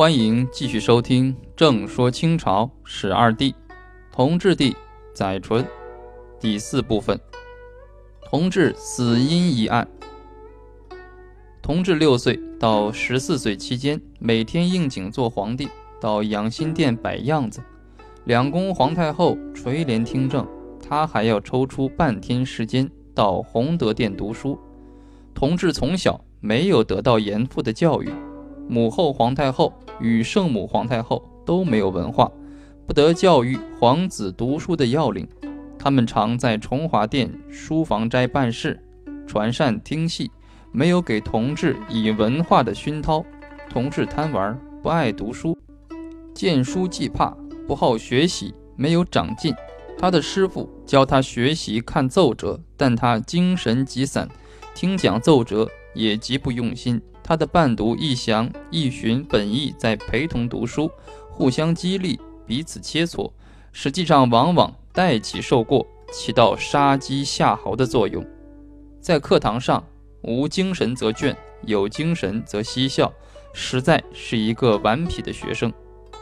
欢迎继续收听《正说清朝史二帝同治帝载淳》第四部分：同治死因一案。同治六岁到十四岁期间，每天应景做皇帝，到养心殿摆样子，两宫皇太后垂帘听政，他还要抽出半天时间到弘德殿读书。同治从小没有得到严父的教育。母后皇太后与圣母皇太后都没有文化，不得教育皇子读书的要领。他们常在崇华殿书房斋办事，传善听戏，没有给同治以文化的熏陶。同治贪玩，不爱读书，见书即怕，不好学习，没有长进。他的师傅教他学习看奏折，但他精神极散，听讲奏折也极不用心。他的伴读一详一寻本意，在陪同读书，互相激励，彼此切磋，实际上往往代己受过，起到杀鸡吓猴的作用。在课堂上，无精神则倦，有精神则嬉笑，实在是一个顽皮的学生。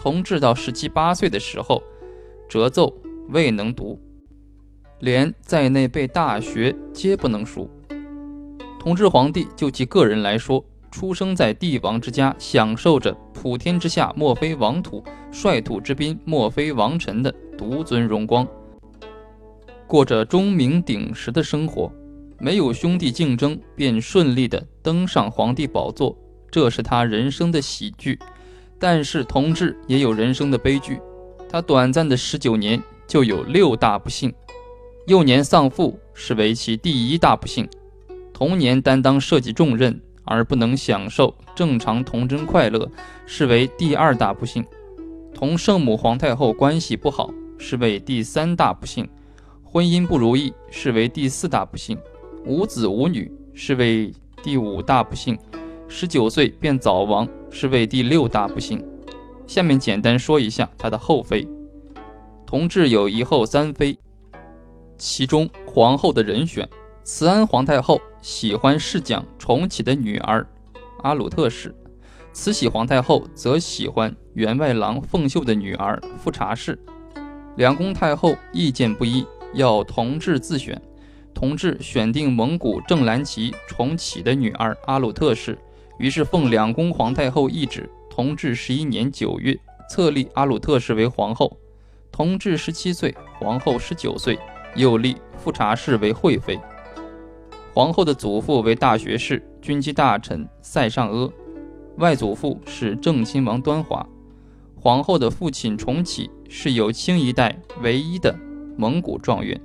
同治到十七八岁的时候，折奏未能读，连在内背大学皆不能熟。同治皇帝就其个人来说，出生在帝王之家，享受着普天之下莫非王土，率土之滨莫非王臣的独尊荣光，过着钟鸣鼎食的生活，没有兄弟竞争便顺利的登上皇帝宝座，这是他人生的喜剧。但是同治也有人生的悲剧，他短暂的十九年就有六大不幸：幼年丧父是为其第一大不幸，童年担当社稷重任。而不能享受正常童真快乐，是为第二大不幸；同圣母皇太后关系不好，是为第三大不幸；婚姻不如意，是为第四大不幸；无子无女，是为第五大不幸；十九岁便早亡，是为第六大不幸。下面简单说一下他的后妃。同治有一后三妃，其中皇后的人选。慈安皇太后喜欢侍讲重启的女儿阿鲁特氏，慈禧皇太后则喜欢员外郎凤秀的女儿富察氏。两宫太后意见不一，要同治自选。同治选定蒙古正蓝旗重启的女儿阿鲁特氏，于是奉两宫皇太后懿旨，同治十一年九月册立阿鲁特氏为皇后。同治十七岁，皇后十九岁，又立富察氏为惠妃。皇后的祖父为大学士、军机大臣塞尚阿，外祖父是正亲王端华。皇后的父亲重启是有清一代唯一的蒙古状元，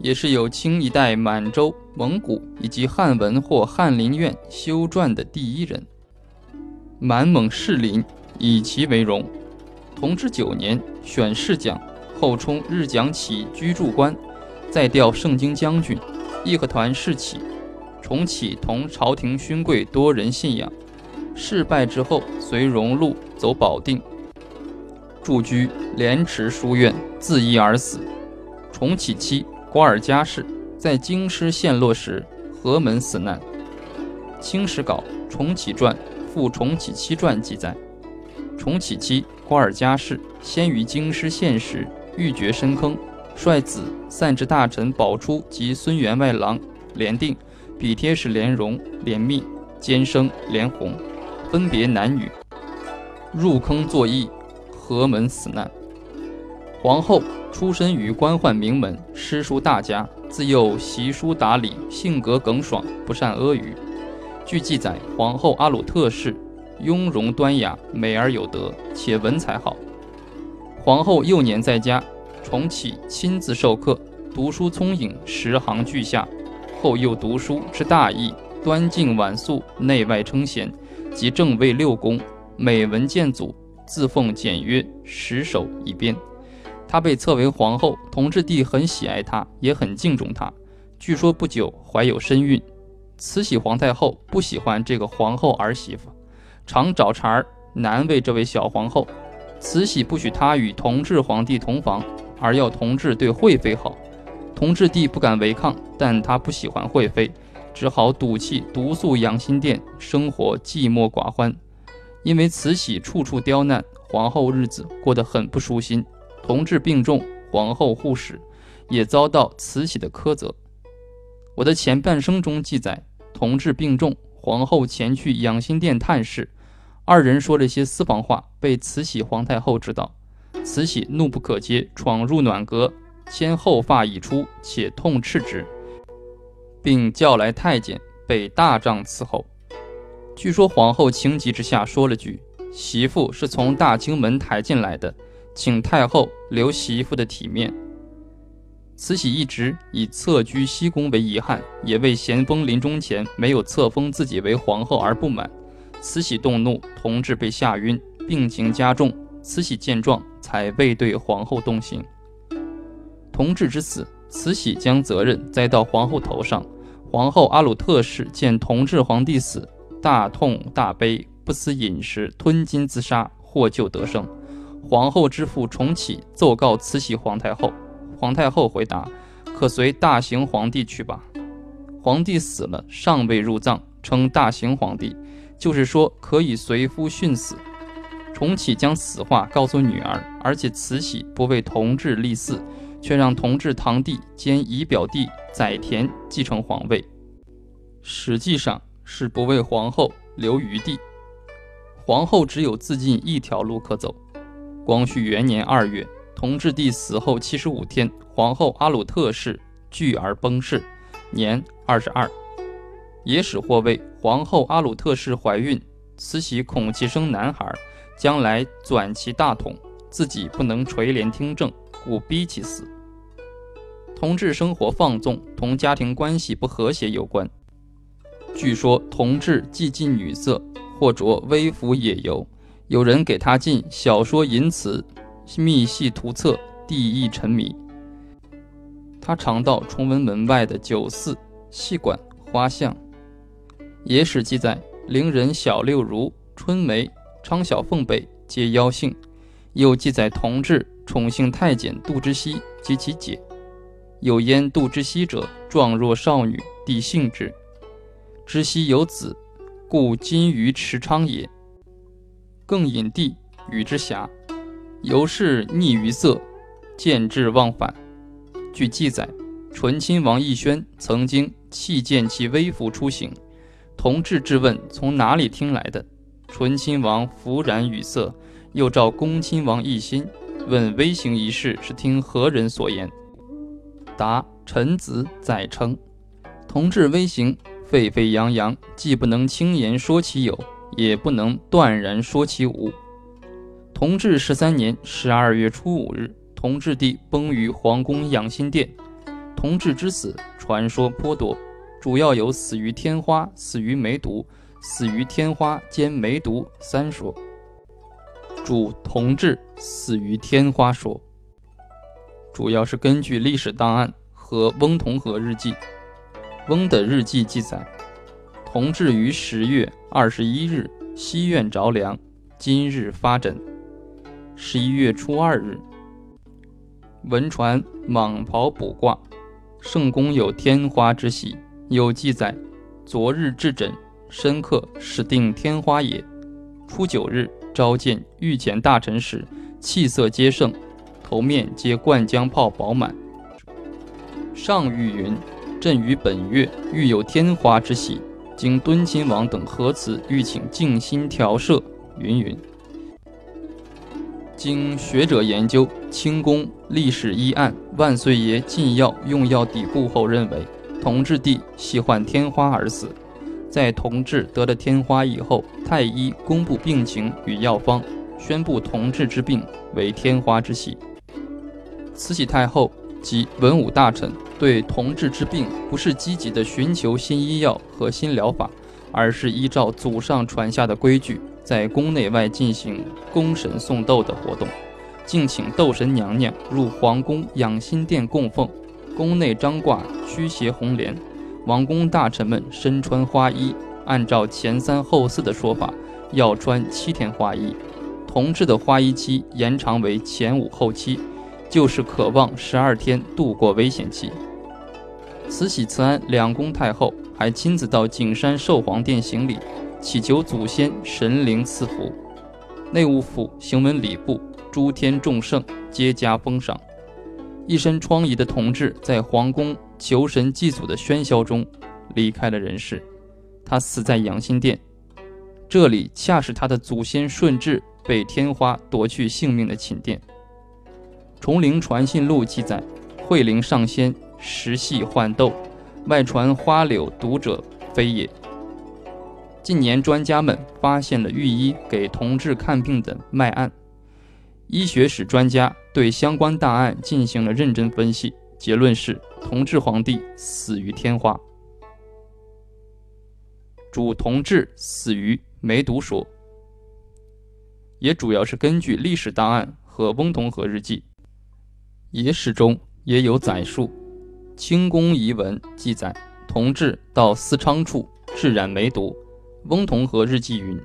也是有清一代满洲、蒙古以及汉文或翰林院修撰的第一人。满蒙士林以其为荣。同治九年选侍讲，后充日讲起居住官，再调圣经将军。义和团事起，重启同朝廷勋贵多人信仰。事败之后，随荣禄走保定，住居莲池书院，自缢而死。重启期，瓜尔佳氏在京师陷落时，何门死难。《清史稿·重启传》附《重启期传》记载：重启期，瓜尔佳氏先于京师陷时，欲掘深坑。率子散之大臣宝初及孙员外郎连定、笔贴使连荣、连密、监生连红，分别男女入坑作揖，合门死难。皇后出身于官宦名门，诗书大家，自幼习书达理，性格耿爽，不善阿谀。据记载，皇后阿鲁特氏雍容端雅，美而有德，且文采好。皇后幼年在家。重启亲自授课，读书聪颖，十行俱下。后又读书之大义，端静婉素，内外称贤，及正位六宫，美文见祖，自奉简约，十手一边。她被册为皇后，同治帝很喜爱她，也很敬重她。据说不久怀有身孕。慈禧皇太后不喜欢这个皇后儿媳妇，常找茬儿难为这位小皇后。慈禧不许她与同治皇帝同房。而要同治对惠妃好，同治帝不敢违抗，但他不喜欢惠妃，只好赌气独宿养心殿，生活寂寞寡欢。因为慈禧处处刁难，皇后日子过得很不舒心。同治病重，皇后护使也遭到慈禧的苛责。我的前半生中记载，同治病重，皇后前去养心殿探视，二人说了些私房话，被慈禧皇太后知道。慈禧怒不可遏，闯入暖阁，先后发已出，且痛斥之，并叫来太监，被大帐伺候。据说皇后情急之下说了句：“媳妇是从大清门抬进来的，请太后留媳妇的体面。”慈禧一直以侧居西宫为遗憾，也为咸丰临终前没有册封自己为皇后而不满。慈禧动怒，同治被吓晕，病情加重。慈禧见状，才未对皇后动刑。同治之死，慈禧将责任栽到皇后头上。皇后阿鲁特氏见同治皇帝死，大痛大悲，不思饮食，吞金自杀，获救得生。皇后之父重启奏告慈禧皇太后。皇太后回答：“可随大行皇帝去吧。”皇帝死了，尚未入葬，称大行皇帝，就是说可以随夫殉死。同启将死话告诉女儿，而且慈禧不为同治立嗣，却让同治堂弟兼姨表弟载湉继承皇位，实际上是不为皇后留余地。皇后只有自尽一条路可走。光绪元年二月。同治帝死后七十五天，皇后阿鲁特氏拒而崩逝，年二十二。野史或谓皇后阿鲁特氏怀孕，慈禧恐其生男孩，将来转其大统，自己不能垂帘听政，故逼其死。同治生活放纵，同家庭关系不和谐有关。据说同治既近女色，或着微服野游，有人给他进小说淫词。密细图册，地意沉迷。他常到崇文门外的酒肆、戏馆、花巷。野史记载，伶人小六如、春梅、昌小凤辈皆妖性。又记载同治宠幸太监杜之熙及其姐，有焉杜之熙者，状若少女，帝幸之。之熙有子，故今于池昌也。更引帝与之狎。由是溺于色，见志忘返。据记载，醇亲王奕轩曾经弃见其微服出行，同治质问从哪里听来的，醇亲王弗然语塞，又召恭亲王奕欣问微行一事是听何人所言，答臣子载称。同治微行沸沸扬扬，既不能轻言说其有，也不能断然说其无。同治十三年十二月初五日，同治帝崩于皇宫养心殿。同治之死，传说颇多，主要有死于天花、死于梅毒、死于天花兼梅毒三说。主同治死于天花说，主要是根据历史档案和翁同龢日记。翁的日记记载，同治于十月二十一日西院着凉，今日发疹。十一月初二日，闻传蟒袍卜卦，圣公有天花之喜。有记载，昨日至诊，深刻始定天花也。初九日召见御前大臣时，气色皆盛，头面皆灌浆泡饱满。上谕云：朕于本月欲有天花之喜，经敦亲王等核辞，欲请静心调摄。云云。经学者研究清宫历史医案万岁爷禁药用药底故后，认为同治帝系患天花而死。在同治得了天花以后，太医公布病情与药方，宣布同治之病为天花之喜。慈禧太后及文武大臣对同治之病不是积极的寻求新医药和新疗法，而是依照祖上传下的规矩。在宫内外进行宫神送豆的活动，敬请豆神娘娘入皇宫养心殿供奉。宫内张挂驱邪红莲，王公大臣们身穿花衣。按照前三后四的说法，要穿七天花衣。同治的花衣期延长为前五后七，就是渴望十二天度过危险期。慈禧、慈安两宫太后还亲自到景山寿皇殿行礼。祈求祖先神灵赐福。内务府行文礼部诸天众圣皆加封赏。一身疮痍的同治在皇宫求神祭祖的喧嚣中离开了人世。他死在养心殿，这里恰是他的祖先顺治被天花夺去性命的寝殿。《崇陵传信录》记载，惠陵上仙时系幻斗，外传花柳读者非也。近年，专家们发现了御医给同治看病的脉案。医学史专家对相关档案进行了认真分析，结论是同治皇帝死于天花。主同治死于梅毒说，也主要是根据历史档案和翁同龢日记。野史中也有载述，《清宫遗文》记载，同治到思昌处致染梅毒。翁同龢日记云：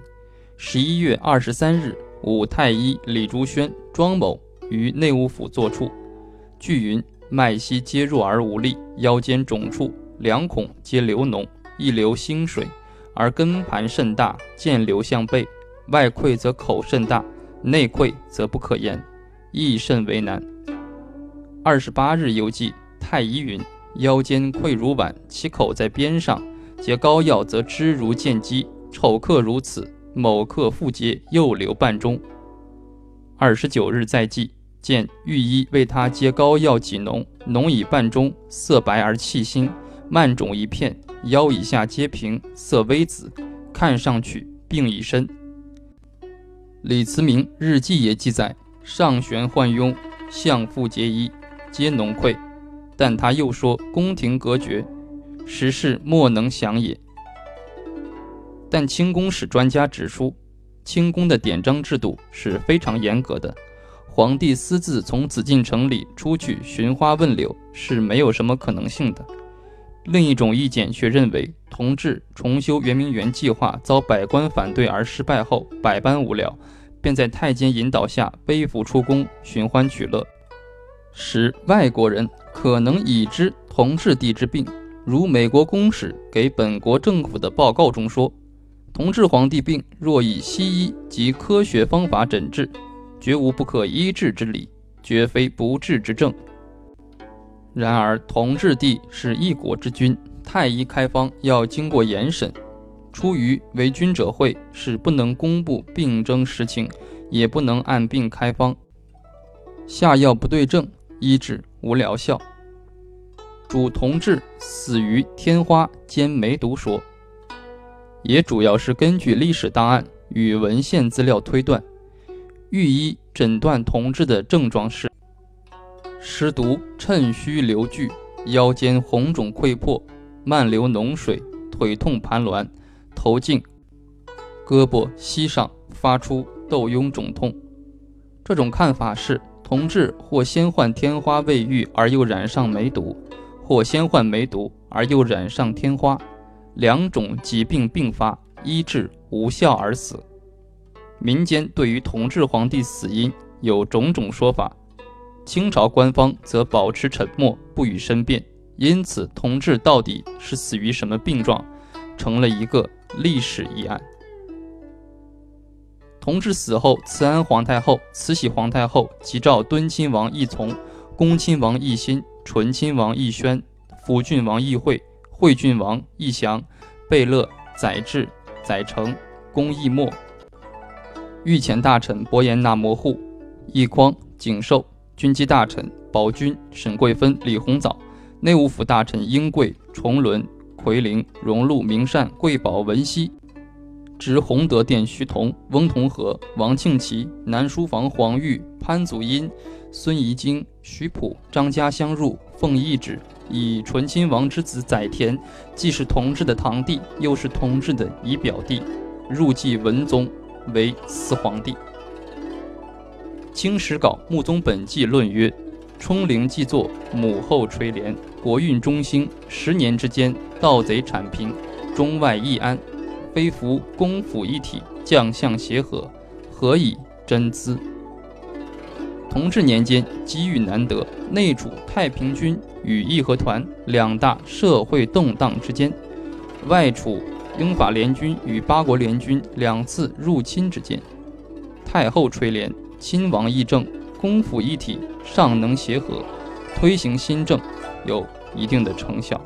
十一月二十三日，武太医李竹轩、庄某于内务府坐处。据云：脉息皆弱而无力，腰间肿处，两孔皆流脓，一流腥水，而根盘甚大，见流向背。外溃则口甚大，内溃则不可言，亦甚为难。二十八日又记太医云：腰间溃如碗，其口在边上。结膏药则汁如见机，丑客如此。某客复结，又留半钟。二十九日再记，见御医为他接膏药几浓，浓以半钟，色白而气腥，慢肿一片，腰以下皆平，色微紫，看上去病已深。李慈铭日记也记载，上旋患痈，相腹结衣，皆脓溃，但他又说宫廷隔绝。时事莫能详也。但清宫史专家指出，清宫的典章制度是非常严格的，皇帝私自从紫禁城里出去寻花问柳是没有什么可能性的。另一种意见却认为，同治重修圆明园计划遭百官反对而失败后，百般无聊，便在太监引导下背负出宫寻欢取乐，使外国人可能已知同治帝之病。如美国公使给本国政府的报告中说，同治皇帝病若以西医及科学方法诊治，绝无不可医治之理，绝非不治之症。然而，同治帝是一国之君，太医开方要经过严审，出于为君者讳，是不能公布病征实情，也不能按病开方，下药不对症，医治无疗效。主同治死于天花兼梅毒说，也主要是根据历史档案与文献资料推断。御医诊断同治的症状是：湿毒趁虚流聚，腰间红肿溃破，漫流脓水，腿痛盘挛，头颈、胳膊、膝上发出窦痈肿痛。这种看法是，同治或先患天花未愈而又染上梅毒。或先患梅毒而又染上天花，两种疾病并发，医治无效而死。民间对于同治皇帝死因有种种说法，清朝官方则保持沉默，不予申辩。因此，同治到底是死于什么病状，成了一个历史疑案。同治死后，慈安皇太后、慈禧皇太后即召敦亲王奕从、恭亲王奕欣。醇亲王奕轩、辅郡王奕惠、惠郡王奕祥、贝勒、载治、载成、恭奕默、御前大臣伯颜那摩户、奕匡、景寿、军机大臣宝军、沈桂芬、李鸿藻、内务府大臣英贵、崇伦、奎龄、荣禄、明善、贵宝、文熙、执洪德殿徐同、翁同龢、王庆祺、南书房黄玉、潘祖荫。孙怡经、徐溥、张家相入，奉懿旨，以醇亲王之子载湉，既是同治的堂弟，又是同治的姨表弟，入继文宗为四皇帝。《清史稿穆宗本纪》论曰：“冲灵既作，母后垂帘，国运中兴，十年之间，盗贼铲平，中外易安，非服公府一体，将相协和，何以真资？”同治年间，机遇难得，内处太平军与义和团两大社会动荡之间，外处英法联军与八国联军两次入侵之间，太后垂帘，亲王议政，公府一体，尚能协和，推行新政，有一定的成效。